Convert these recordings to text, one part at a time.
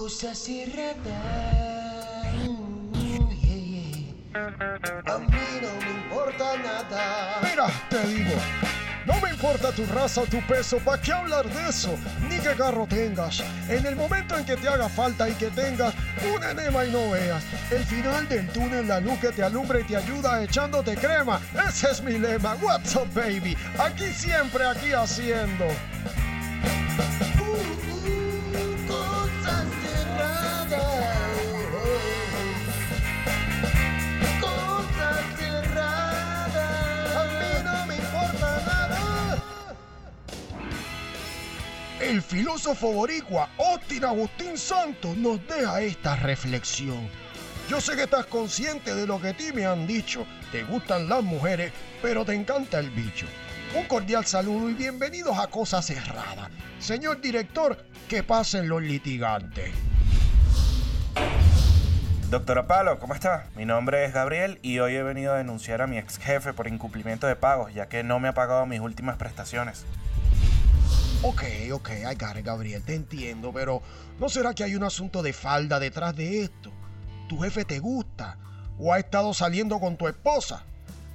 Cosa cerrada. Yeah, yeah. A mí no me importa nada. Mira, te digo. No me importa tu raza o tu peso, ¿para qué hablar de eso? Ni qué carro tengas. En el momento en que te haga falta y que tengas un enema y no veas, el final del túnel, la luz que te alumbra y te ayuda echándote crema. Ese es mi lema. What's up, baby? Aquí siempre, aquí haciendo. El filósofo boricua Austin Agustín Santos nos deja esta reflexión. Yo sé que estás consciente de lo que a ti me han dicho, te gustan las mujeres, pero te encanta el bicho. Un cordial saludo y bienvenidos a Cosa Cerrada. Señor director, que pasen los litigantes. Doctora Palo, ¿cómo está? Mi nombre es Gabriel y hoy he venido a denunciar a mi ex jefe por incumplimiento de pagos, ya que no me ha pagado mis últimas prestaciones. Ok, ok, ay, Karen, Gabriel, te entiendo, pero ¿no será que hay un asunto de falda detrás de esto? ¿Tu jefe te gusta? ¿O ha estado saliendo con tu esposa?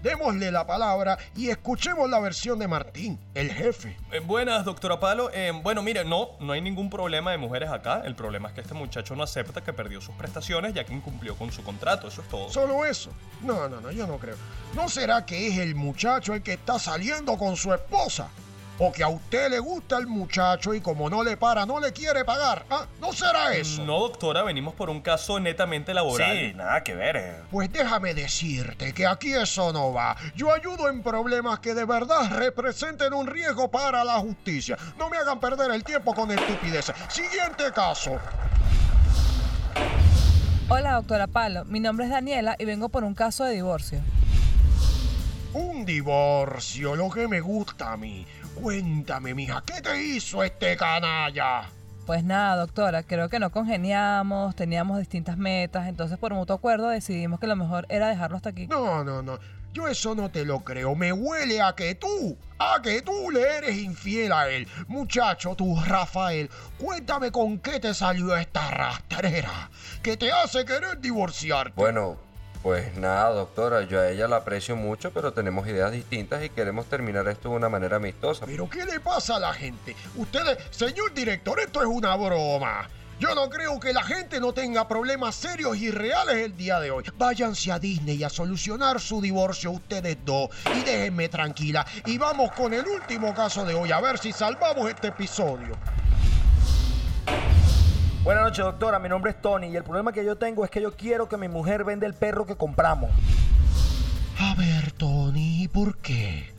Démosle la palabra y escuchemos la versión de Martín, el jefe. Eh, buenas, doctora Palo. Eh, bueno, mire, no, no hay ningún problema de mujeres acá. El problema es que este muchacho no acepta que perdió sus prestaciones ya que incumplió con su contrato. Eso es todo. ¿Solo eso? No, no, no, yo no creo. ¿No será que es el muchacho el que está saliendo con su esposa? ¿O que a usted le gusta el muchacho y como no le para, no le quiere pagar? ¿Ah? ¿No será eso? No, doctora, venimos por un caso netamente laboral. Sí, nada que ver. eh. Pues déjame decirte que aquí eso no va. Yo ayudo en problemas que de verdad representen un riesgo para la justicia. No me hagan perder el tiempo con estupideces. Siguiente caso. Hola, doctora Palo. Mi nombre es Daniela y vengo por un caso de divorcio. Un divorcio, lo que me gusta a mí. Cuéntame, mija, ¿qué te hizo este canalla? Pues nada, doctora, creo que no congeniamos, teníamos distintas metas, entonces por mutuo acuerdo decidimos que lo mejor era dejarlo hasta aquí. No, no, no. Yo eso no te lo creo. Me huele a que tú, a que tú le eres infiel a él. Muchacho, tú, Rafael, cuéntame con qué te salió esta rastrera que te hace querer divorciarte. Bueno, pues nada, doctora, yo a ella la aprecio mucho, pero tenemos ideas distintas y queremos terminar esto de una manera amistosa. ¿Pero qué le pasa a la gente? Ustedes, señor director, esto es una broma. Yo no creo que la gente no tenga problemas serios y reales el día de hoy. Váyanse a Disney a solucionar su divorcio ustedes dos y déjenme tranquila. Y vamos con el último caso de hoy, a ver si salvamos este episodio. Buenas noches, doctora. Mi nombre es Tony y el problema que yo tengo es que yo quiero que mi mujer venda el perro que compramos. A ver, Tony, ¿y por qué?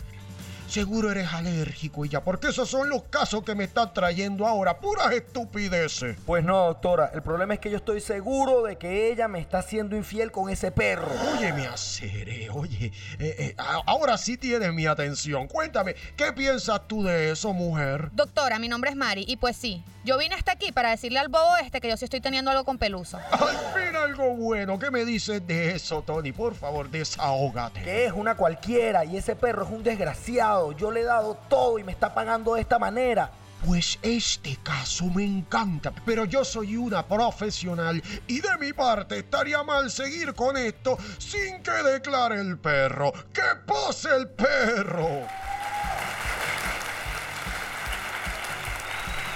Seguro eres alérgico y ya, porque esos son los casos que me están trayendo ahora, puras estupideces. Pues no, doctora. El problema es que yo estoy seguro de que ella me está siendo infiel con ese perro. Óyeme, Acere, oye, eh, eh, ahora sí tienes mi atención. Cuéntame, ¿qué piensas tú de eso, mujer? Doctora, mi nombre es Mari y pues sí, yo vine hasta aquí para decirle al bobo este que yo sí estoy teniendo algo con Peluso. Al fin algo bueno. ¿Qué me dices de eso, Tony? Por favor, desahógate. Que es una cualquiera y ese perro es un desgraciado. Yo le he dado todo y me está pagando de esta manera. Pues este caso me encanta, pero yo soy una profesional y de mi parte estaría mal seguir con esto sin que declare el perro. ¡Que pose el perro!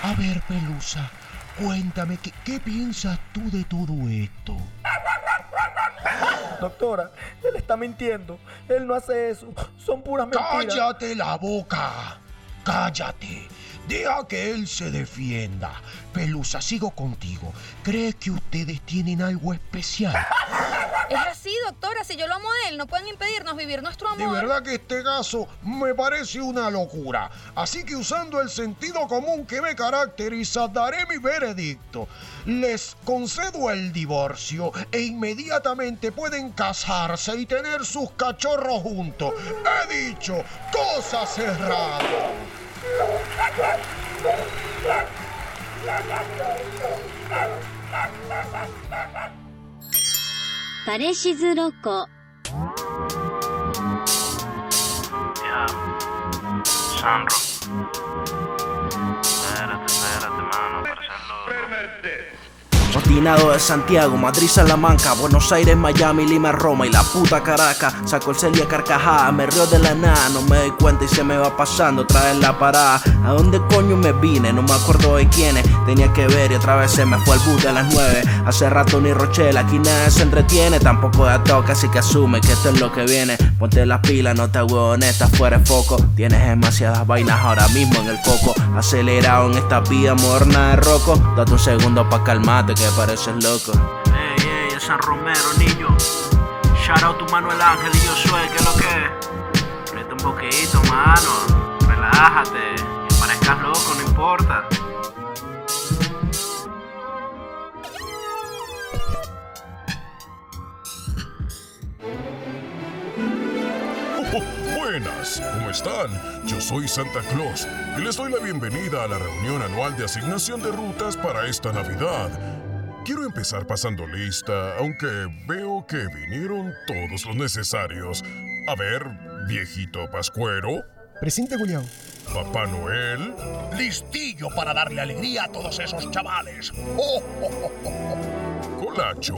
A ver, Pelusa, cuéntame, ¿qué, qué piensas tú de todo esto? Doctora, él está mintiendo. Él no hace eso. Son puras mentiras. ¡Cállate la boca! ¡Cállate! Deja que él se defienda. Pelusa, sigo contigo. ¿Crees que ustedes tienen algo especial? Es así, doctora, si yo lo amo a él, no pueden impedirnos vivir nuestro amor. De verdad que este caso me parece una locura. Así que usando el sentido común que me caracteriza, daré mi veredicto. Les concedo el divorcio e inmediatamente pueden casarse y tener sus cachorros juntos. He dicho, cosa cerrada. 彼レシズロ。De Santiago, Madrid, Salamanca, Buenos Aires, Miami, Lima, Roma y la puta Caracas. Saco el celia carcajada, me río de la nada, no me doy cuenta y se me va pasando otra vez la parada. ¿A dónde coño me vine? No me acuerdo de quiénes. Tenía que ver y otra vez se me fue el bus de las nueve. Hace rato ni Rochelle, aquí nadie se entretiene. Tampoco da toca, así que asume que esto es lo que viene. Ponte las pilas, no te estás fuera de foco. Tienes demasiadas vainas ahora mismo en el coco. Acelerado en esta vida moderna de roco. Date un segundo pa' calmarte que pareces loco. Ey, ey, es San Romero, niño. Shout out tu Manuel Ángel y yo soy, ¿qué es lo que es? Presta un poquito, mano. Relájate. Que parezcas loco, no importa. Buenas, ¿cómo están? Yo soy Santa Claus y les doy la bienvenida a la reunión anual de asignación de rutas para esta Navidad. Quiero empezar pasando lista, aunque veo que vinieron todos los necesarios. A ver, viejito Pascuero, Presente, Julián. Papá Noel, Listillo para darle alegría a todos esos chavales. ¡Oh, oh, oh, oh, oh! Colacho.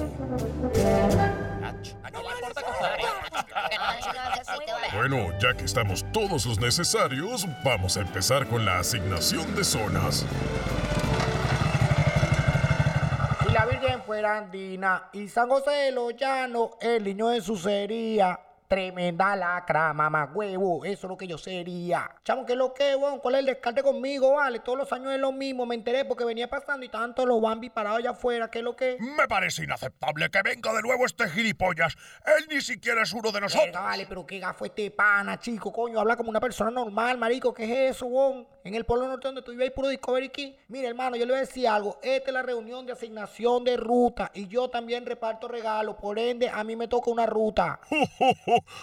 Bueno, ya que estamos todos los necesarios, vamos a empezar con la asignación de zonas. Si la Virgen fuera andina y San José de los Llanos, el niño de su sería. Tremenda lacra, mamá huevo, eso es lo que yo sería. Chamo, ¿qué es lo que, weón? ¿Cuál es el descarte conmigo, vale? Todos los años es lo mismo, me enteré porque venía pasando y estaban todos los Bambi parados allá afuera, ¿qué es lo que? Me parece inaceptable que venga de nuevo este gilipollas. Él ni siquiera es uno de nosotros. Vale, pero qué gafo este pana, chico, coño, habla como una persona normal, marico, ¿qué es eso, weón? En el Polo Norte donde tú vives puro Discovery Key. Mira, hermano, yo le voy a decir algo, esta es la reunión de asignación de ruta y yo también reparto regalos, por ende, a mí me toca una ruta.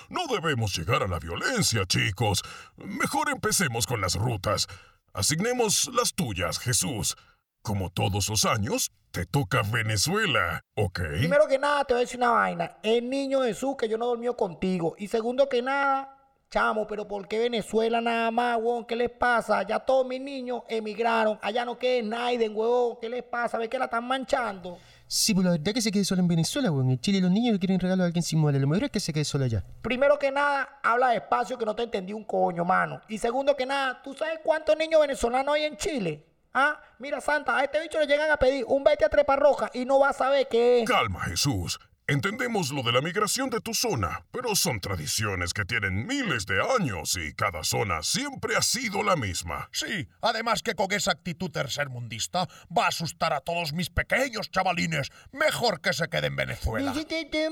No debemos llegar a la violencia, chicos. Mejor empecemos con las rutas. Asignemos las tuyas, Jesús. Como todos los años, te toca Venezuela, ¿ok? Primero que nada, te voy a decir una vaina. El niño Jesús que yo no dormió contigo. Y segundo que nada, chamo, pero ¿por qué Venezuela nada más, huevón? ¿Qué les pasa? Ya todos mis niños emigraron. Allá no queda Naiden, huevón. ¿Qué les pasa? ¿Ves que la están manchando? Sí, pues la verdad que se quede solo en Venezuela, weón. En Chile los niños le quieren regalo a alguien sin muere. Lo mejor es que se quede solo allá. Primero que nada, habla despacio que no te entendí un coño, mano. Y segundo que nada, ¿tú sabes cuántos niños venezolanos hay en Chile? Ah, mira, Santa, a este bicho le llegan a pedir un vete a trepa roja y no va a saber qué es. Calma, Jesús. Entendemos lo de la migración de tu zona, pero son tradiciones que tienen miles de años y cada zona siempre ha sido la misma. Sí, además que con esa actitud tercermundista va a asustar a todos mis pequeños chavalines. Mejor que se quede en Venezuela.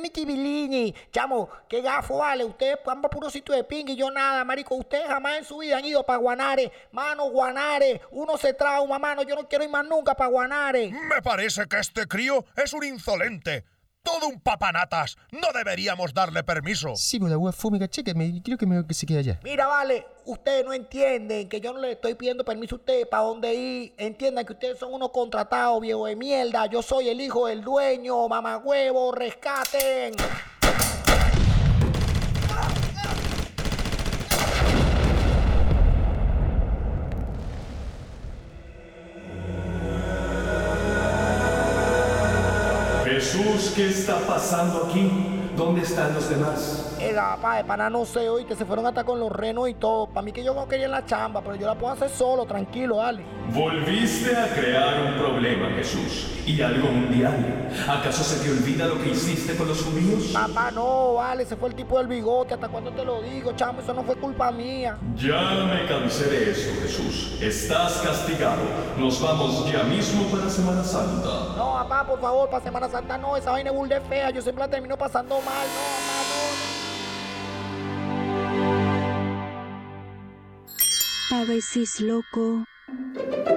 mi tibilini. Chamo, qué gafo vale. Ustedes van para puro sitio de ping y yo nada, marico. Ustedes jamás en su vida han ido para Guanare. Mano, Guanare. Uno se trauma, mano. Yo no quiero ir más nunca para Guanare. Me parece que este crío es un insolente. Todo un papanatas. No deberíamos darle permiso. Sí, pues la wea checa, me, creo que mejor que se quede allá. Mira, vale, ustedes no entienden que yo no le estoy pidiendo permiso a ustedes para dónde ir. Entiendan que ustedes son unos contratados, viejo de mierda. Yo soy el hijo del dueño, mamagüevo, rescaten. ¿Qué está pasando aquí? ¿Dónde están los demás? El papá de pana no sé, hoy que se fueron hasta con los renos y todo. Para mí que yo no quería en la chamba, pero yo la puedo hacer solo, tranquilo, dale. Volviste a crear un problema, Jesús. Y algo mundial. ¿Acaso se te olvida lo que hiciste con los judíos? Papá, no, vale, ese fue el tipo del bigote. ¿Hasta cuándo te lo digo, chamo? Eso no fue culpa mía. Ya me cansé de eso, Jesús. Estás castigado. Nos vamos ya mismo para Semana Santa. No, papá, por favor, para Semana Santa no. Esa vaina es burda fea. Yo siempre la termino pasando mal. No, papá, no. Pareces loco.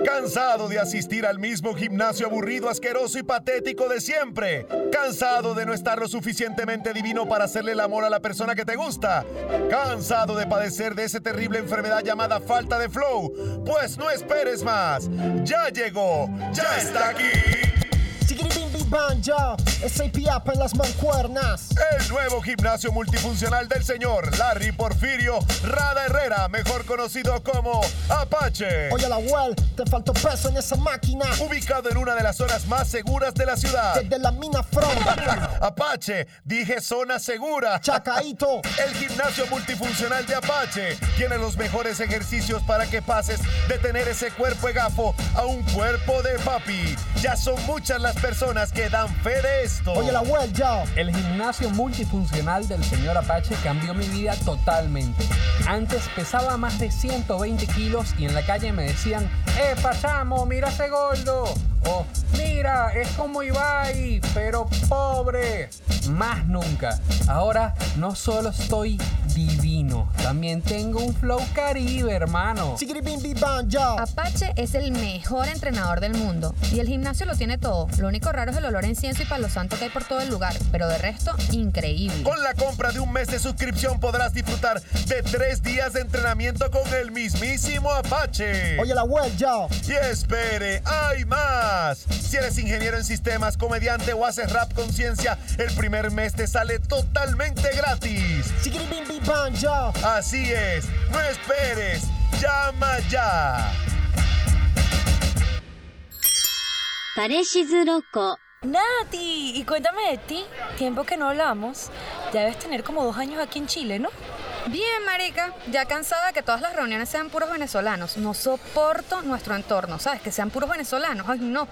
¿Cansado de asistir al mismo gimnasio aburrido, asqueroso y patético de siempre? ¿Cansado de no estar lo suficientemente divino para hacerle el amor a la persona que te gusta? ¿Cansado de padecer de esa terrible enfermedad llamada falta de flow? Pues no esperes más. Ya llegó, ya está aquí. Bam, yo. SAP en las mancuernas. El nuevo gimnasio multifuncional del señor Larry Porfirio Rada Herrera, mejor conocido como Apache. Oye, la well, te faltó peso en esa máquina. Ubicado en una de las zonas más seguras de la ciudad. Desde la mina front. Apache, dije zona segura. Chacaito. El gimnasio multifuncional de Apache tiene los mejores ejercicios para que pases de tener ese cuerpo de gafo a un cuerpo de papi. Ya son muchas las personas que dan fe de esto. Oye, la ya. El gimnasio multifuncional del señor Apache cambió mi vida totalmente. Antes pesaba más de 120 kilos y en la calle me decían, ¡Eh, pasamos, mira ese gordo! O, mira, es como Ibai, pero pobre. Más nunca. Ahora no solo estoy divino, también tengo un flow caribe, hermano. Apache es el mejor entrenador del mundo y el gimnasio lo tiene todo. Lo único raro es el olor a incienso y palo santo que hay por todo el lugar, pero de resto, increíble. Con la compra de un mes de suscripción podrás disfrutar de tres días de entrenamiento con el mismísimo Apache. Oye, la web ya. Y espere, hay más. Si eres ingeniero en sistemas, comediante o haces rap conciencia, el primer mes te sale totalmente gratis pan. Así es, no esperes, llama ya. Pareces loco. Nati, y cuéntame de ti. Tiempo que no hablamos. Ya debes tener como dos años aquí en Chile, ¿no? Bien, marica. Ya cansada que todas las reuniones sean puros venezolanos. No soporto nuestro entorno, ¿sabes? Que sean puros venezolanos. Ay, no.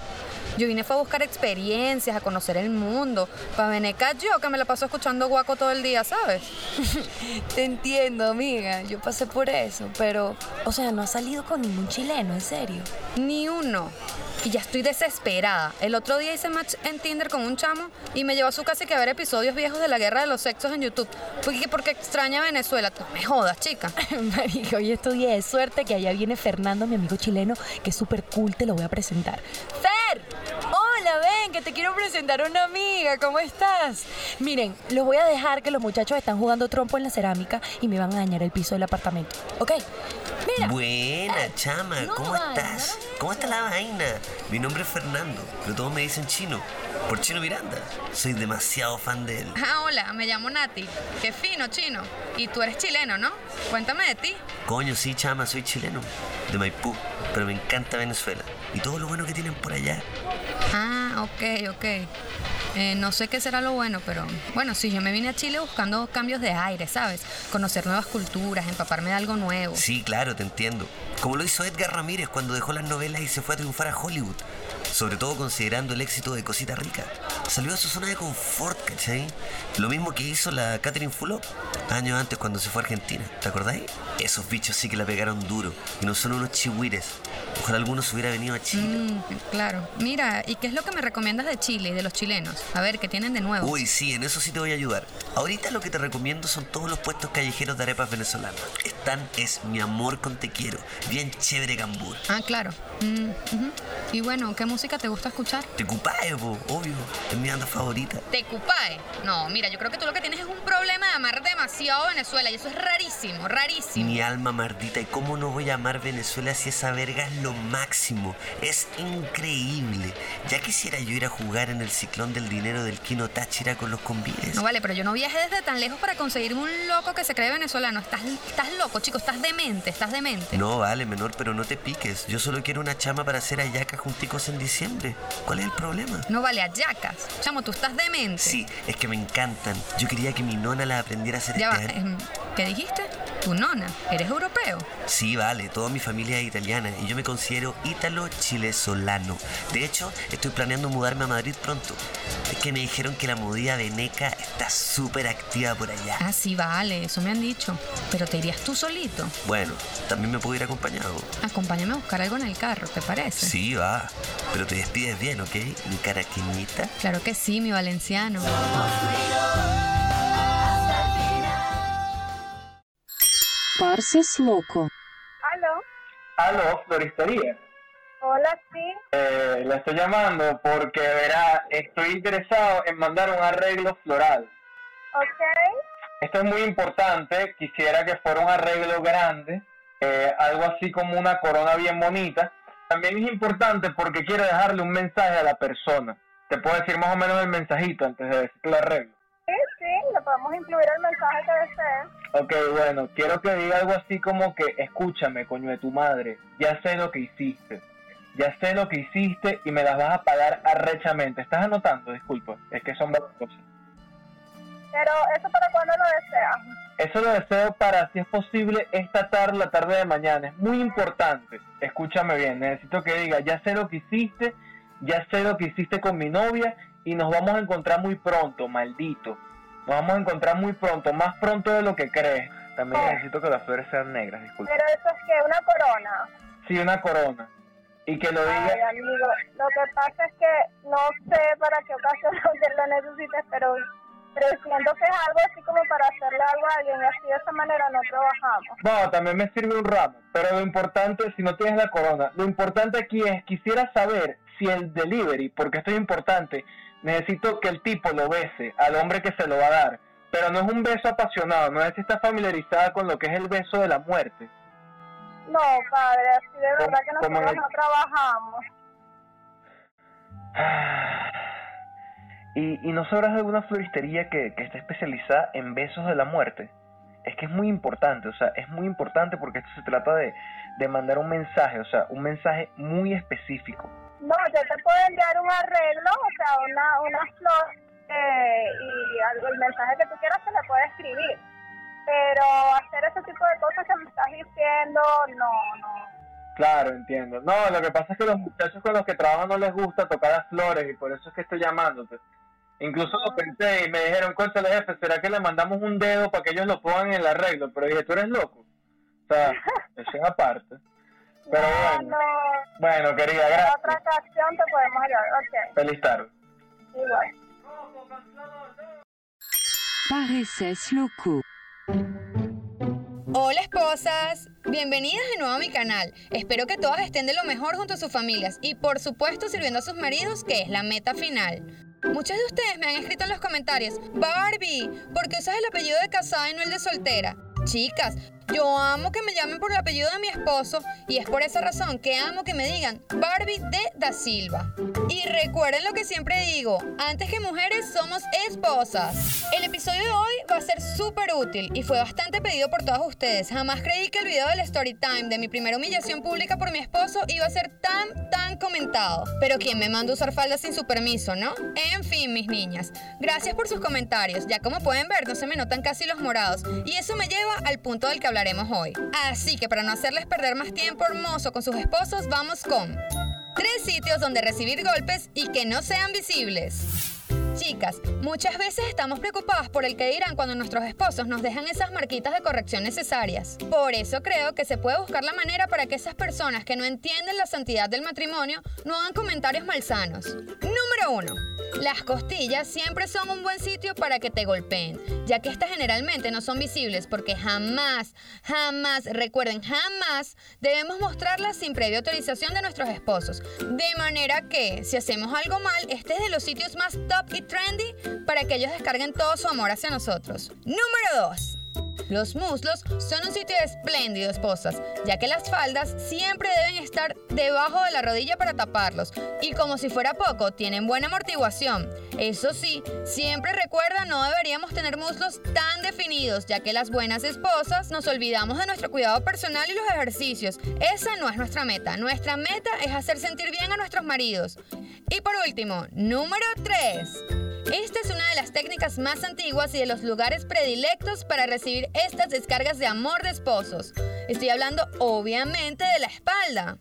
Yo vine fue a buscar experiencias, a conocer el mundo. Para Veneca yo, que me la paso escuchando guaco todo el día, ¿sabes? Te entiendo, amiga. Yo pasé por eso. Pero, o sea, no has salido con ningún chileno, en serio. Ni uno. Y ya estoy desesperada. El otro día hice match en Tinder con un chamo y me llevó a su casa que a ver episodios viejos de la guerra de los sexos en YouTube. Porque, porque extraña Venezuela. No me jodas, chica. Marica, hoy es tu día de suerte que allá viene Fernando, mi amigo chileno, que es súper cool, te lo voy a presentar. ¡Fer! Hola, ven, que te quiero presentar a una amiga. ¿Cómo estás? Miren, los voy a dejar que los muchachos están jugando trompo en la cerámica y me van a dañar el piso del apartamento. ¿Ok? Mira. Buena, chama, no ¿cómo estás? ¿Cómo está la vaina? Mi nombre es Fernando, pero todos me dicen chino. Por Chino Miranda. Soy demasiado fan de él. Ah, hola, me llamo Nati. Qué fino, chino. Y tú eres chileno, ¿no? Cuéntame de ti. Coño, sí, chama, soy chileno. De Maipú. Pero me encanta Venezuela. Y todo lo bueno que tienen por allá. Ah, ok, ok. Eh, no sé qué será lo bueno, pero bueno, sí, yo me vine a Chile buscando cambios de aire, ¿sabes? Conocer nuevas culturas, empaparme de algo nuevo. Sí, claro, te entiendo. Como lo hizo Edgar Ramírez cuando dejó las novelas y se fue a triunfar a Hollywood. Sobre todo considerando el éxito de Cosita Rica. Salió a su zona de confort, ¿cachai? Lo mismo que hizo la Catherine Fulop años antes cuando se fue a Argentina. ¿Te acordáis? Esos bichos sí que la pegaron duro. Y no son unos chihuires. Ojalá alguno se hubiera venido a Chile. Mm, claro. Mira, ¿y qué es lo que me recomiendas de Chile y de los chilenos? A ver, ¿qué tienen de nuevo? Uy, sí, en eso sí te voy a ayudar. Ahorita lo que te recomiendo son todos los puestos callejeros de arepas venezolanas. Están es mi amor con te quiero. Bien chévere gambur. Ah, claro. Mm, ujú. Y bueno, ¿qué música te gusta escuchar? Te cupae, po, obvio. Es mi banda favorita. ¿Tecupae? No, mira, yo creo que tú lo que tienes es un problema de amar demasiado a Venezuela y eso es rarísimo, rarísimo. Mi alma mardita, ¿y cómo no voy a amar Venezuela si esa verga es lo máximo? Es increíble. Ya quisiera yo ir a jugar en el ciclón del dinero del Kino Táchira con los convives. No vale, pero yo no viajé desde tan lejos para conseguirme un loco que se cree venezolano. Estás, estás loco, chico, estás demente, estás demente. No, vale, menor, pero no te piques. Yo solo quiero una chama para hacer ayacas junticos en diciembre. ¿Cuál es el problema? No vale, ayacas. Chamo, tú estás demente. Sí, es que me encantan. Yo quería que mi nona las aprendiera a hacer Ya va, este año. em, ¿qué dijiste? Tu nona, ¿eres europeo? Sí, vale, toda mi familia es italiana y yo me considero ítalo-chilesolano. De hecho, estoy planeando mudarme a Madrid pronto. Es que me dijeron que la movida veneca está súper activa por allá. Ah, sí, vale, eso me han dicho. Pero te irías tú solito. Bueno, también me puedo ir acompañado. Acompáñame a buscar algo en el carro, ¿te parece? Sí, va. Pero te despides bien, ¿ok? Mi caraqueñita. Claro que sí, mi valenciano. Parces Loco. ¿Aló? Aló, floristería. Hola, sí. Eh, la estoy llamando porque, verá, estoy interesado en mandar un arreglo floral. Ok. Esto es muy importante, quisiera que fuera un arreglo grande, eh, algo así como una corona bien bonita. También es importante porque quiero dejarle un mensaje a la persona. te puedo decir más o menos el mensajito antes de decirte el arreglo. Podemos incluir el mensaje que desee. Ok, bueno, quiero que diga algo así como que, escúchame, coño de tu madre, ya sé lo que hiciste. Ya sé lo que hiciste y me las vas a pagar arrechamente. ¿Estás anotando? Disculpa, es que son varias cosas. Pero, ¿eso para cuándo lo deseas? Eso lo deseo para, si es posible, esta tarde, la tarde de mañana. Es muy importante. Escúchame bien, necesito que diga, ya sé lo que hiciste, ya sé lo que hiciste con mi novia y nos vamos a encontrar muy pronto, maldito. Nos vamos a encontrar muy pronto, más pronto de lo que crees. También Oh. necesito que las flores sean negras, disculpa. Pero eso es que una corona. Sí, una corona. Y que lo Ay, diga... amigo, lo que pasa es que no sé para qué ocasión lo necesites, pero, pero siento que es algo así como para hacerle algo a alguien y así de esa manera no trabajamos. No, también me sirve un ramo, pero lo importante, si no tienes la corona, lo importante aquí es, quisiera saber si el delivery, porque esto es importante, necesito que el tipo lo bese al hombre que se lo va a dar, pero no es un beso apasionado, no es si está familiarizada con lo que es el beso de la muerte. No, padre, así de verdad que ¿Cómo nosotros no? no trabajamos. ¿Y, y no sabrás de alguna floristería que, que esté especializada en besos de la muerte? Es que es muy importante, o sea, es muy importante porque esto se trata de, de mandar un mensaje, o sea, un mensaje muy específico. No, yo te puedo enviar un arreglo, o sea, una, una flor eh, y algo, el mensaje que tú quieras se le puede escribir. Pero hacer ese tipo de cosas que me estás diciendo, no, no. Claro, entiendo. No, lo que pasa es que los muchachos con los que trabajo no les gusta tocar las flores y por eso es que estoy llamándote. Incluso lo pensé y me dijeron, conchale jefe, ¿será que le mandamos un dedo para que ellos lo pongan en el arreglo? Pero dije, tú eres loco. O sea, eso es aparte. Pero bueno, No, bueno, querida, gracias. otra ocasión te podemos ayudar. Ok, Feliz tarde. igual. Pareces loco. Hola esposas, bienvenidas de nuevo a mi canal. Espero que todas estén de lo mejor junto a sus familias y por supuesto sirviendo a sus maridos, que es la meta final. Muchos de ustedes me han escrito en los comentarios, Barbie, ¿por qué usas el apellido de casada y no el de soltera? Chicas, yo amo que me llamen por el apellido de mi esposo y es por esa razón que amo que me digan Barbie de Da Silva. Y recuerden lo que siempre digo, antes que mujeres somos esposas. El episodio de hoy va a ser súper útil y fue bastante pedido por todos ustedes. Jamás creí que el video del story time de mi primera humillación pública por mi esposo iba a ser tan, tan comentado. Pero ¿quién me manda usar faldas sin su permiso, no? En fin, mis niñas, gracias por sus comentarios. Ya como pueden ver, no se me notan casi los morados. Y eso me lleva al punto del que hablaremos hoy. Así que para no hacerles perder más tiempo hermoso con sus esposos, vamos con tres sitios donde recibir golpes y que no sean visibles. Chicas, muchas veces estamos preocupadas por el que dirán cuando nuestros esposos nos dejan esas marquitas de corrección necesarias. Por eso creo que se puede buscar la manera para que esas personas que no entienden la santidad del matrimonio no hagan comentarios malsanos. Número 1. Las costillas siempre son un buen sitio para que te golpeen, ya que estas generalmente no son visibles porque jamás, jamás, recuerden, jamás debemos mostrarlas sin previa autorización de nuestros esposos. De manera que, si hacemos algo mal, este es de los sitios más top y trendy para que ellos descarguen todo su amor hacia nosotros. Número 2. Los muslos son un sitio espléndido, esposas, ya que las faldas siempre deben estar debajo de la rodilla para taparlos. Y como si fuera poco, tienen buena amortiguación. Eso sí, siempre recuerda no deberíamos tener muslos tan definidos, ya que las buenas esposas nos olvidamos de nuestro cuidado personal y los ejercicios. Esa no es nuestra meta. Nuestra meta es hacer sentir bien a nuestros maridos. Y por último, número 3. Esta es una de las técnicas más antiguas y de los lugares predilectos para recibir estas descargas de amor de esposos. Estoy hablando obviamente de la espalda.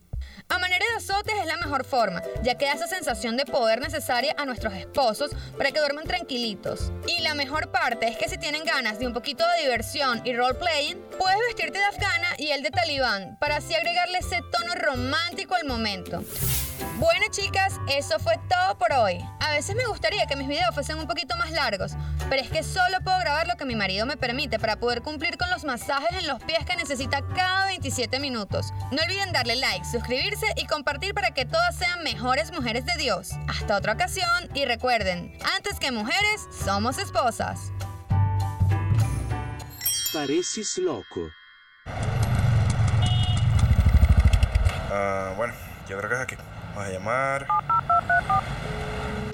A manera de azotes es la mejor forma, ya que da esa sensación de poder necesaria a nuestros esposos para que duerman tranquilitos. Y la mejor parte es que si tienen ganas de un poquito de diversión y role-playing, puedes vestirte de afgana y el de talibán para así agregarle ese tono romántico al momento. Bueno chicas, eso fue todo por hoy. A veces me gustaría que mis videos fuesen un poquito más largos, pero es que solo puedo grabar lo que mi marido me permite para poder cumplir con los masajes en los pies que necesita cada 27 minutos. No olviden darle like, suscribirse y compartir para que todas sean mejores mujeres de Dios. Hasta otra ocasión y recuerden, antes que mujeres, somos esposas. Pareces loco. Ah, bueno, yo creo que es aquí. Vamos a llamar.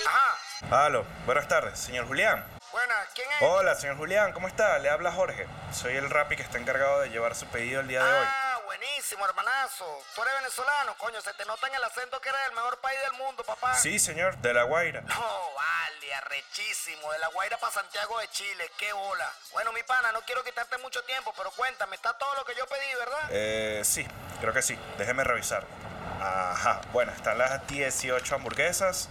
Ajá, Aló, buenas tardes, señor Julián. Buenas, ¿quién es? Hola, señor Julián, ¿cómo está? Le habla Jorge. Soy el Rappi que está encargado de llevar su pedido el día de hoy. Ah, buenísimo, hermanazo. Tú eres venezolano, coño, se te nota en el acento que eres el mejor país del mundo, papá. Sí, señor, de La Guaira. No, vale, arrechísimo. De La Guaira para Santiago de Chile, qué bola. Bueno, mi pana, no quiero quitarte mucho tiempo, pero cuéntame, está todo lo que yo pedí, ¿verdad? Eh, sí, creo que sí. Déjeme revisar. Ajá, bueno, están las 18 hamburguesas,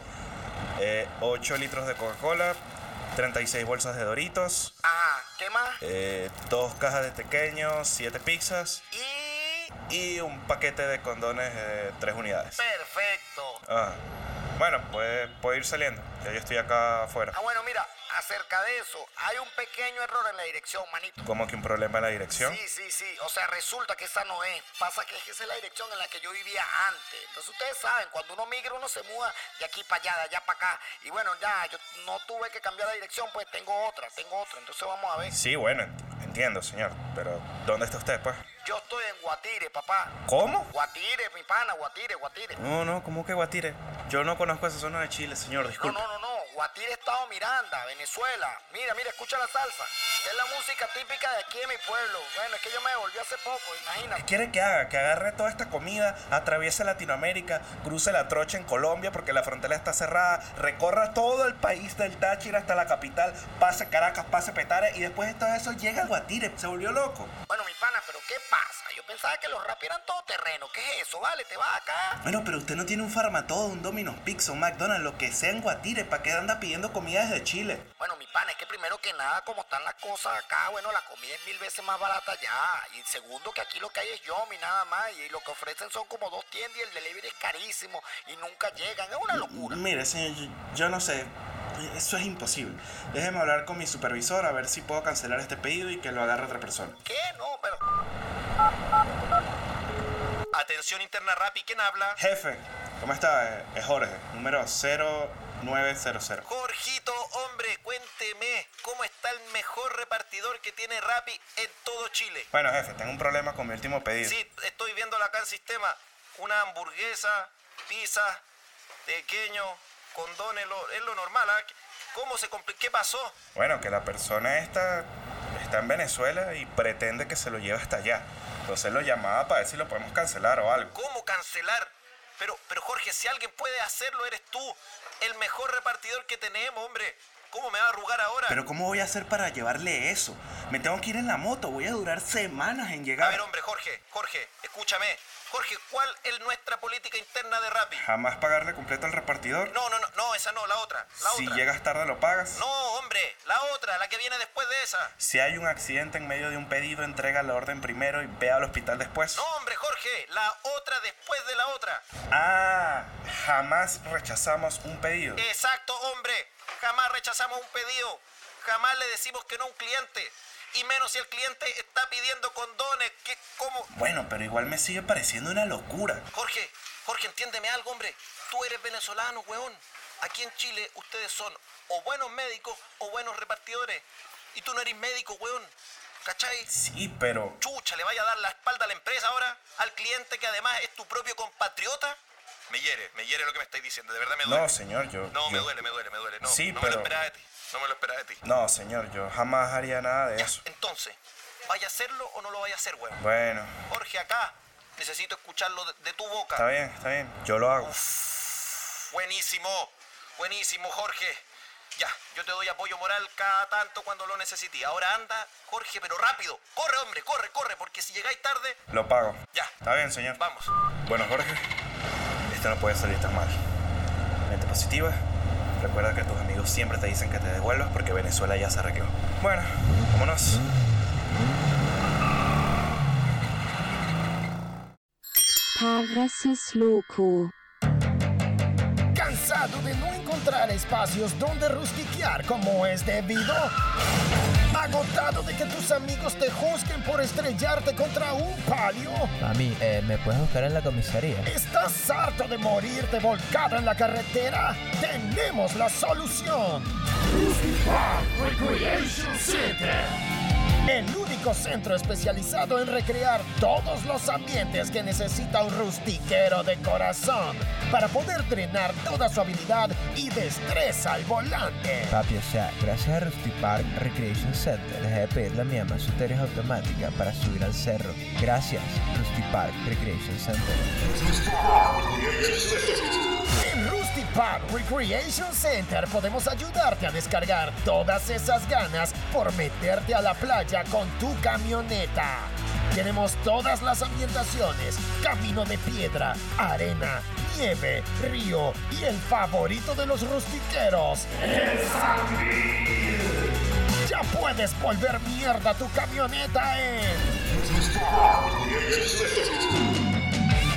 eh, 8 litros de Coca-Cola, 36 bolsas de Doritos, Ajá, ¿qué más? eh, dos cajas de pequeños, 7 pizzas y un paquete de condones de 3 unidades. Perfecto. Ah, bueno, pues puedo ir saliendo. Ya yo estoy acá afuera. Ah, bueno, mira, acerca de eso, hay un pequeño error en la dirección, manito. ¿Cómo que un problema en la dirección? Sí, sí, sí. O sea, resulta que esa no es. Pasa que esa es la dirección en la que yo vivía antes. Entonces ustedes saben, cuando uno migra uno se muda de aquí para allá, de allá para acá. Y bueno, ya, yo no tuve que cambiar la dirección, pues tengo otra, tengo otra. Entonces vamos a ver. Sí, bueno, ent- entiendo, señor. Pero, ¿dónde está usted, pues? Yo estoy en Guatire, papá. ¿Cómo? Guatire, mi pana, Guatire, Guatire. No, no, ¿cómo que Guatire? Yo no conozco esa zona de Chile, señor, No, disculpe. no, no, no. Guatire, Estado Miranda, Venezuela. Mira, mira, escucha la salsa. Es la música típica de aquí de mi pueblo. Bueno, es que yo me volví hace poco, imagínate. ¿Qué quiere que haga? Que agarre toda esta comida, atraviese Latinoamérica, cruce la trocha en Colombia porque la frontera está cerrada, recorra todo el país del Táchira hasta la capital, pase Caracas, pase Petare y después de todo eso llega a Guatire. Se volvió loco. Bueno, mi pana, pero ¿qué pasa? Yo pensaba que los rap eran todo terreno. ¿Qué es eso? Vale, te vas acá. Bueno, pero usted no tiene un farmatodo, un Domino's Pizza, un McDonald's, lo que sea en Guatire. ¿Para qué anda pidiendo comida desde Chile? Bueno, mi pana, es que primero que nada, como están las cosas acá, bueno, la comida es mil veces más barata allá. Y segundo, que aquí lo que hay es Yomi, nada más. Y lo que ofrecen son como dos tiendas y el delivery es carísimo. Y nunca llegan. Es una locura. Mire, señor, yo, yo no sé. Eso es imposible. Déjeme hablar con mi supervisor a ver si puedo cancelar este pedido y que lo agarre otra persona. ¿Qué? No, pero... Atención interna Rappi, ¿quién habla? Jefe, ¿cómo está? Eh, Es Jorge, número 0900. Jorgito, hombre, cuénteme, ¿cómo está el mejor repartidor que tiene Rappi en todo Chile? Bueno, jefe, tengo un problema con mi último pedido. Sí, estoy viéndolo acá en sistema. Una hamburguesa, pizza, pequeño, condones, lo- es lo normal. ¿ah? ¿Cómo se complicó? ¿Qué pasó? Bueno, que la persona esta está en Venezuela y pretende que se lo lleve hasta allá. Entonces lo llamaba para ver si lo podemos cancelar o algo. ¿Cómo cancelar? Pero, pero Jorge, si alguien puede hacerlo, eres tú. El mejor repartidor que tenemos, hombre. ¿Cómo me va a arrugar ahora? Pero ¿cómo voy a hacer para llevarle eso? Me tengo que ir en la moto, voy a durar semanas en A llegar. ver, hombre, Jorge, Jorge, escúchame. Jorge, ¿cuál es nuestra política interna de Rappi? Jamás pagarle completo al repartidor. No, no, no, no, esa no, la otra. La si otra. llegas tarde lo pagas. No, hombre, la otra, la que viene después de esa. Si hay un accidente en medio de un pedido, entrega la orden primero y ve al hospital después. No, hombre, Jorge, la otra después de la otra. Ah, jamás rechazamos un pedido. Exacto, hombre. Jamás rechazamos un pedido. Jamás le decimos que no a un cliente. Y menos si el cliente está pidiendo condones. ¿Qué, ¿Cómo? Bueno, pero igual me sigue pareciendo una locura. Jorge, Jorge, entiéndeme algo, hombre. Tú eres venezolano, weón. Aquí en Chile ustedes son o buenos médicos o buenos repartidores. Y tú no eres médico, weón. ¿Cachai? Sí, pero... Chucha, ¿le vaya a dar la espalda a la empresa ahora? ¿Al cliente que además es tu propio compatriota? Me hiere, me hiere lo que me estáis diciendo. De verdad me duele. No, señor, yo... No, me duele, me duele, me duele. No, Sí, no me pero- lo esperaba de ti. No me lo esperaba de ti. No, señor, yo jamás haría nada de eso. Entonces, ¿vaya a hacerlo o no lo vaya a hacer, weón? Bueno, Jorge, acá. Necesito escucharlo de, de tu boca. está bien, está bien. Yo lo hago. Buenísimo, buenísimo, Jorge. Ya, yo te doy apoyo moral cada tanto cuando lo necesite. Ahora anda, Jorge, pero rápido. Corre, hombre, corre, corre, porque si llegáis tarde, Lo pago. Ya. Está bien, señor. Vamos. Bueno, Jorge, esto no puede salir tan mal. Mente positiva. Recuerda que tus amigos siempre te dicen que te devuelvas porque Venezuela ya se arregló. Bueno, vámonos. Parraces loco. ¿Cansado de no encontrar espacios donde rustiquear como es debido? ¿Agotado de que tus amigos te juzguen por estrellarte contra un palio? Mami, eh, ¿me puedes buscar en la comisaría? ¿Estás harto de morirte volcado en la carretera? Tenemos la solución. Recreation Center. El único centro especializado en recrear todos los ambientes que necesita un rustiquero de corazón para poder drenar toda su habilidad y destreza al volante. Papi, o sea, gracias a Rusty Park Recreation Center dejé de pedir la mía suterios automática para subir al cerro. Gracias, Rusty Park Recreation Center. Recreation Center podemos ayudarte a descargar todas esas ganas por meterte a la playa con tu camioneta. Tenemos todas las ambientaciones, camino de piedra, arena, nieve, río y el favorito de los rustiqueros, el Sambil. Ya puedes volver mierda tu camioneta en...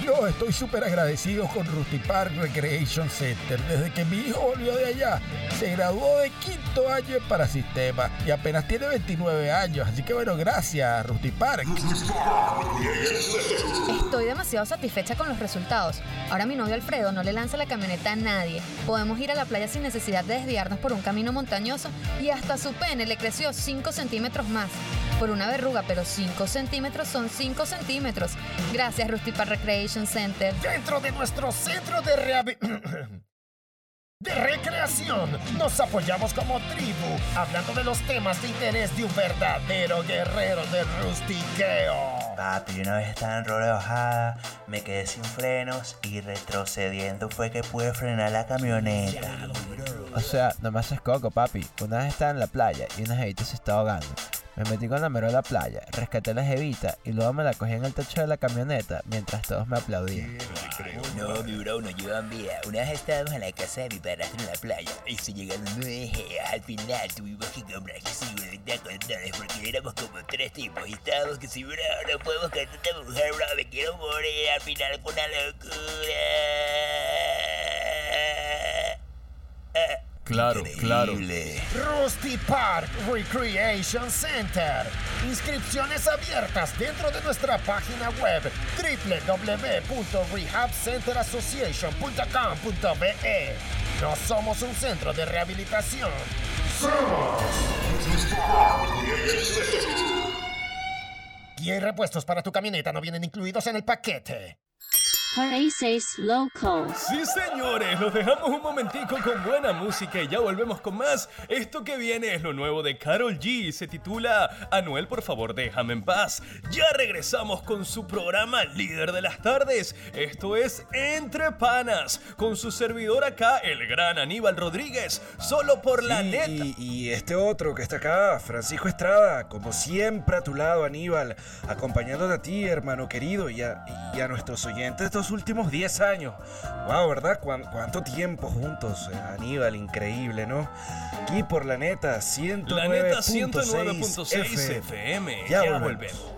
Yo estoy súper agradecido con Rusty Park Recreation Center. Desde que mi hijo volvió de allá, se graduó de quinto año en Parasistema y apenas tiene 29 años. Así que bueno, gracias, Rusty Park. Estoy demasiado satisfecha con los resultados. Ahora mi novio Alfredo no le lanza la camioneta a nadie. Podemos ir a la playa sin necesidad de desviarnos por un camino montañoso y hasta su pene le creció 5 centímetros más. Por una verruga, pero 5 centímetros son 5 centímetros. Gracias, Rusty Park Recreation Center. Dentro de nuestro centro de rehabilitación. De recreación, nos apoyamos como tribu, hablando de los temas de interés de un verdadero guerrero de rustiqueo. Papi, una vez estaba en rola bajada, me quedé sin frenos y retrocediendo fue que pude frenar la camioneta. O sea, no me haces coco, papi. Una vez estaba en la playa y una jevita se estaba ahogando. Me metí con la mero a la playa, rescaté a la jevita y luego me la cogí en el techo de la camioneta mientras todos me aplaudían. No, mi bro, no llevan vida. Una vez estábamos en la casa de mi padrastro en la playa y se llegaron nueve jeas. Al final tuvimos que comprar que sí, de condones porque éramos como tres tipos y estábamos que si, bro, no podemos con esta mujer, bro, me quiero morir. Al final fue una locura. Claro, claro. Rusty Park Recreation Center. Inscripciones abiertas dentro de nuestra página web www.rehabcenterassociation.com.be. No somos un centro de rehabilitación. Somos y repuestos para tu camioneta no vienen incluidos en el paquete. Locals. Sí, señores, los dejamos un momentico con buena música y ya volvemos con más. Esto que viene es lo nuevo de Carol G. Se titula Anuel, por favor, déjame en paz. Ya regresamos con su programa Líder de las Tardes. Esto es Entre Panas, con su servidor acá, el gran Aníbal Rodríguez, solo por la Sí, neta. Y, y este otro que está acá, Francisco Estrada, como siempre a tu lado, Aníbal, acompañándote a ti, hermano querido, y a, y a nuestros oyentes estos últimos 10 años. Wow, ¿verdad? ¿Cuán- ¿Cuánto tiempo juntos, eh, Aníbal? Increíble, ¿no? Aquí por la neta, 109.6 La neta 109.6 FM. Ya, Ya volvemos.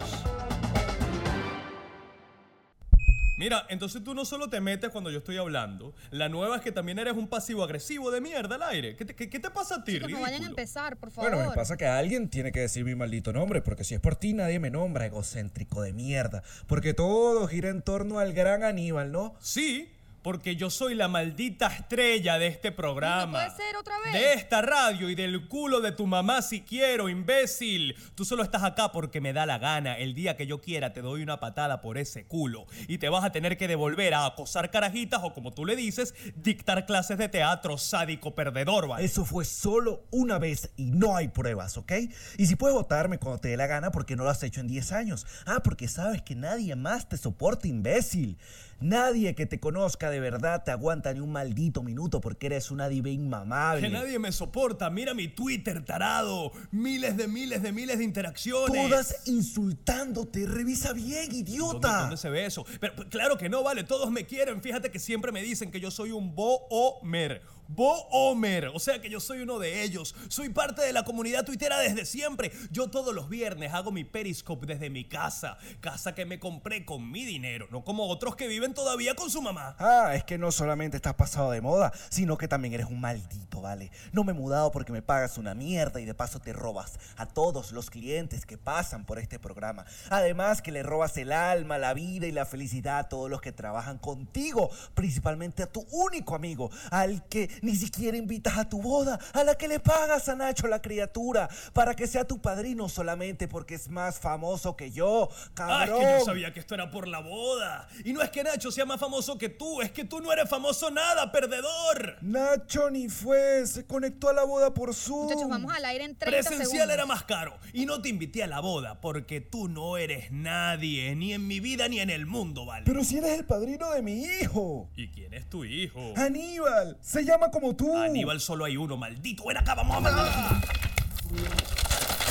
Mira, entonces tú no solo te metes cuando yo estoy hablando, la nueva es que también eres un pasivo agresivo de mierda al aire. ¿Qué te, qué- qué te pasa a ti, Chicos, no vayan a empezar, por favor. Bueno, me pasa que alguien tiene que decir mi maldito nombre, porque si es por ti nadie me nombra, egocéntrico de mierda. Porque todo gira en torno al gran Aníbal, ¿no? Sí, porque yo soy la maldita estrella de este programa. puede ser otra vez. De esta radio y del culo de tu mamá si quiero, imbécil. Tú solo estás acá porque me da la gana. El día que yo quiera te doy una patada por ese culo. Y te vas a tener que devolver a acosar carajitas o como tú le dices, dictar clases de teatro sádico perdedor, ¿vale? Eso fue solo una vez y no hay pruebas, ¿ok? Y si puedes votarme cuando te dé la gana, porque no lo has hecho en 10 años? Ah, porque sabes que nadie más te soporta, imbécil. Nadie que te conozca de verdad te aguanta ni un maldito minuto porque eres una diva inmamable. Que nadie me soporta. Mira mi Twitter, tarado. Miles de miles de miles de interacciones. Todas insultándote. Revisa bien, ¿Dónde, idiota. dónde se ve eso? Pero claro que no, vale, todos me quieren. Fíjate que siempre me dicen que yo soy un Bo-Omer. Bo-Omer, o sea que yo soy uno de ellos. Soy parte de la comunidad tuitera desde siempre. Yo todos los viernes hago mi Periscope desde mi casa. Casa que me compré con mi dinero, no como otros que viven todavía con su mamá. Ah, es que no solamente estás pasado de moda, sino que también eres un maldito, ¿vale? No me he mudado porque me pagas una mierda y de paso te robas a todos los clientes que pasan por este programa. Además que le robas el alma, la vida y la felicidad a todos los que trabajan contigo, principalmente a tu único amigo, al que ni siquiera invitas a tu boda, a la que le pagas a Nacho la criatura, para que sea tu padrino solamente porque es más famoso que yo, Ah, es cabrón. que yo sabía que esto era por la boda. Y no es que Nacho sea más famoso que tú, es que tú no eres famoso nada, perdedor. Nacho ni fue, se conectó a la boda por Zoom. Muchachos, vamos al aire en 30 Presencial segundos. era más caro. Y no te invité a la boda porque tú no eres nadie, ni en mi vida ni en el mundo, ¿vale? Pero si eres el padrino de mi hijo. ¿Y quién es tu hijo? Aníbal, se llama como tú. Aníbal solo hay uno, maldito. Ven acá, vamos a matar.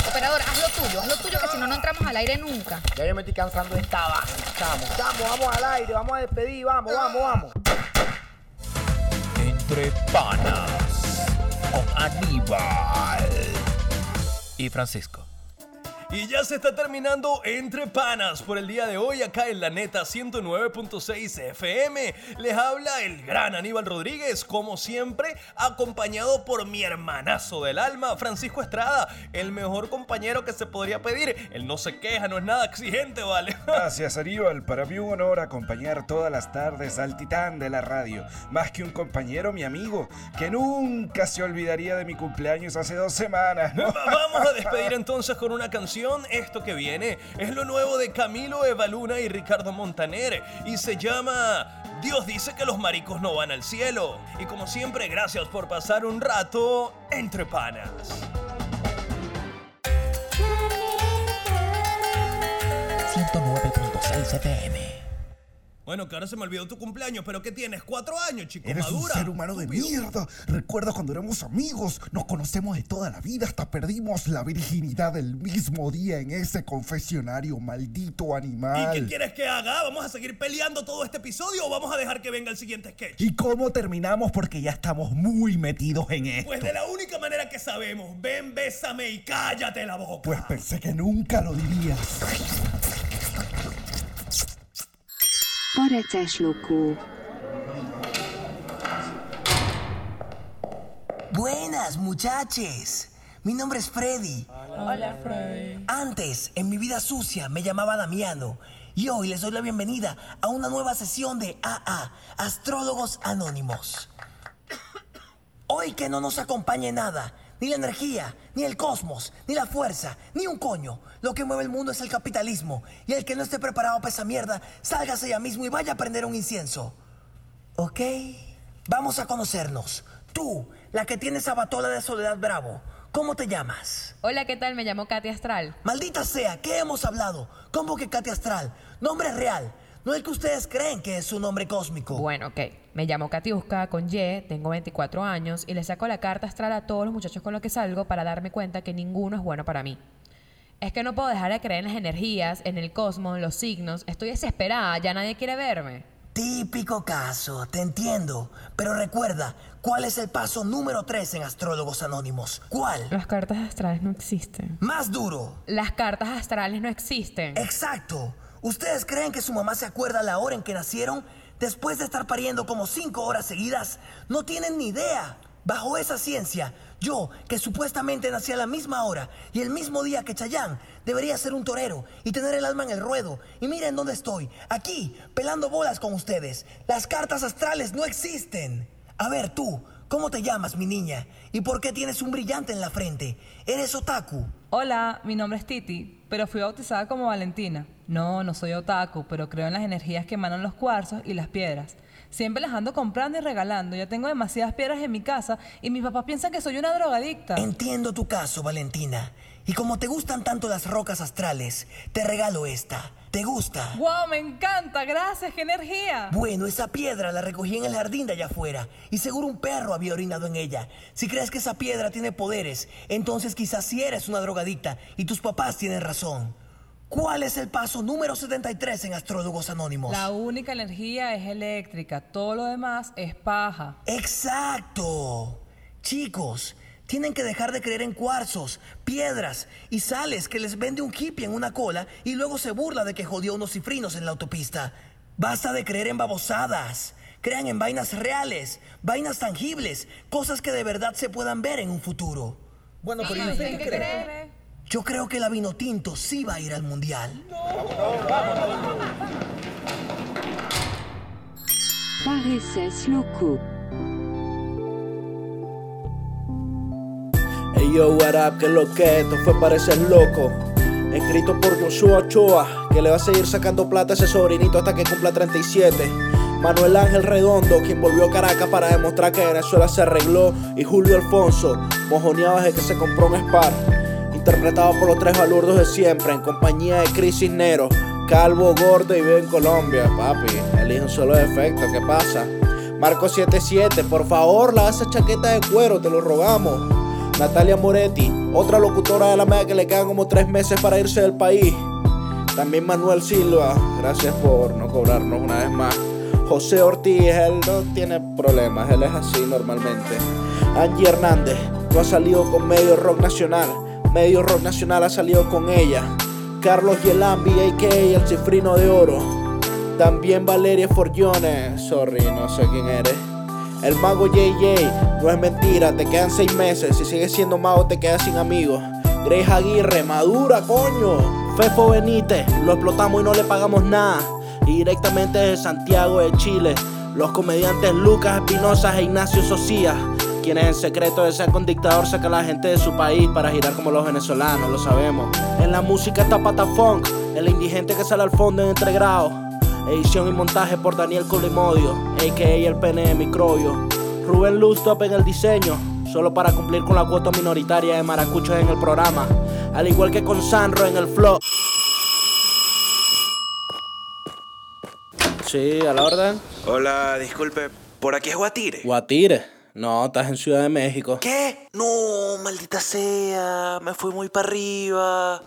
Operador, haz lo tuyo, haz lo tuyo que si no, no entramos al aire nunca. Ya yo me estoy cansando de esta vaina, chamo. Chamo, vamos al aire, vamos a despedir, vamos, vamos, vamos. Entre panas con Aníbal y Francisco. Y ya se está terminando Entre Panas por el día de hoy acá en la neta 109.6 FM. Les habla el gran Aníbal Rodríguez, como siempre, acompañado por mi hermanazo del alma, Francisco Estrada, el mejor compañero que se podría pedir. Él no se queja, no es nada exigente, ¿vale? Gracias, Aníbal. Para mí un honor acompañar todas las tardes al titán de la radio. Más que un compañero, mi amigo, que nunca se olvidaría de mi cumpleaños hace dos semanas. ¿no? Vamos a despedir entonces con una canción. Esto que viene es lo nuevo de Camilo Evaluna y Ricardo Montaner y se llama Dios dice que los maricos no van al cielo. Y como siempre, gracias por pasar un rato entre panas. 109.6 FM. Bueno, que ahora se me olvidó tu cumpleaños, pero ¿qué tienes? Cuatro años, chico, Eres un madura. ser humano de mierda. Recuerda cuando éramos amigos, nos conocemos de toda la vida, hasta perdimos la virginidad el mismo día en ese confesionario, maldito ¿Y animal. qué quieres que haga? ¿Vamos a seguir peleando todo este episodio o vamos a dejar que venga el siguiente sketch? ¿Y cómo terminamos? Porque ya estamos muy metidos en esto. Pues de la única manera que sabemos, ven, bésame y cállate la boca. Pues pensé que nunca lo dirías. Pareces lukó. Buenas, muchaches. Mi nombre es Freddy. Hola, Freddy. Antes, en mi vida sucia, me llamaba Damiano. Y hoy les doy la bienvenida a una nueva sesión de AA, Astrólogos Anónimos. Hoy que no nos acompañe nada, ni la energía, ni el cosmos, ni la fuerza, ni un coño. Lo que mueve el mundo es el capitalismo. Y el que no esté preparado para esa mierda, sálgase ya mismo y vaya a prender un incienso. ¿Ok? Vamos a conocernos. Tú, la que tiene esa batola de Soledad Bravo. ¿Cómo te llamas? Hola, ¿qué tal? Me llamo Katy Astral. Maldita sea, ¿qué hemos hablado? ¿Cómo que Katy Astral? Nombre real. No el que ustedes creen que es su nombre cósmico. Bueno, ok. Me llamo Katiuska con Y, tengo 24 años y le saco la carta astral a todos los muchachos con los que salgo para darme cuenta que ninguno es bueno para mí. Es que no puedo dejar de creer en las energías, en el cosmos, en los signos. Estoy desesperada, ya nadie quiere verme. Típico caso, te entiendo. Pero recuerda, ¿cuál es el paso número 3 en Astrólogos Anónimos? ¿Cuál? Las cartas astrales no existen. Más duro. Las cartas astrales no existen. Exacto. ¿Ustedes creen que su mamá se acuerda la hora en que nacieron? Después de estar pariendo como cinco horas seguidas, no tienen ni idea. Bajo esa ciencia, yo, que supuestamente nací a la misma hora y el mismo día que Chayán, debería ser un torero y tener el alma en el ruedo. Y miren dónde estoy, aquí, pelando bolas con ustedes. Las cartas astrales no existen. A ver, tú, ¿cómo te llamas, mi niña? ¿Y por qué tienes un brillante en la frente? ¿Eres otaku? Hola, mi nombre es Titi, pero fui bautizada como Valentina. No, no soy otaku, pero creo en las energías que emanan los cuarzos y las piedras. Siempre las ando comprando y regalando. Ya tengo demasiadas piedras en mi casa y mis papás piensan que soy una drogadicta. Entiendo tu caso, Valentina. Y como te gustan tanto las rocas astrales, te regalo esta. ¿Te gusta? ¡Wow! Me encanta. Gracias. ¡Qué energía! Bueno, esa piedra la recogí en el jardín de allá afuera y seguro un perro había orinado en ella. Si crees que esa piedra tiene poderes, entonces quizás sí eres una drogadicta y tus papás tienen razón. ¿Cuál es el paso número 73 en Astrólogos Anónimos? La única energía es eléctrica. Todo lo demás es paja. ¡Exacto! Chicos, tienen que dejar de creer en cuarzos, piedras y sales que les vende un hippie en una cola y luego se burla de que jodió unos cifrinos en la autopista. Basta de creer en babosadas. Crean en vainas reales, vainas tangibles, cosas que de verdad se puedan ver en un futuro. Bueno, pero ¿y usted qué cree? Yo creo que la vino tinto sí va a ir al mundial. Pareces locaux. Ey yo, what up, que lo que esto fue parecer loco. Escrito por Joshua Ochoa, que le va a seguir sacando plata a ese sobrinito hasta que cumpla 37. Manuel Ángel Redondo, quien volvió a Caracas para demostrar que Venezuela se arregló. Y Julio Alfonso, mojoneado desde que se compró un Spar. Interpretado por los tres balurdos de siempre, en compañía de Chris Cisneros, Calvo, Gordo y vive en Colombia. Papi, elige un solo efecto, ¿qué pasa? Marco 77, por favor, la esa chaqueta de cuero, te lo rogamos. Natalia Moretti, otra locutora de la media que le quedan como tres meses para irse del país. También Manuel Silva, gracias por no cobrarnos una vez más. José Ortiz, él no tiene problemas, él es así normalmente. Angie Hernández, no ha salido con medio rock nacional, medio rock nacional ha salido con ella. Carlos Yelambi, a.k.a. el cifrino de oro. También Valeria Forgione, sorry, no sé quién eres. El mago JJ, no es mentira, te quedan seis meses. Si sigues siendo mago, te quedas sin amigos. Grace Aguirre, madura, coño. Fefo Benítez, lo explotamos y no le pagamos nada. Y directamente desde Santiago de Chile, los comediantes Lucas Espinosa e Ignacio Socía, quienes en secreto desean con dictador sacar a la gente de su país para girar como los venezolanos, lo sabemos. En la música está Patafunk, el indigente que sale al fondo en entregrado. Edición y montaje por Daniel Colimodio, a.k.a. el pene de microbio. Rubén Lustop en el diseño, solo para cumplir con la cuota minoritaria de maracuchos en el programa. Al igual que con Sanro en el flow. Sí, a la orden. Hola, disculpe, ¿por aquí es Guatire? Guatire. No, estás en Ciudad de México. ¿Qué? No, maldita sea, me fui muy para arriba.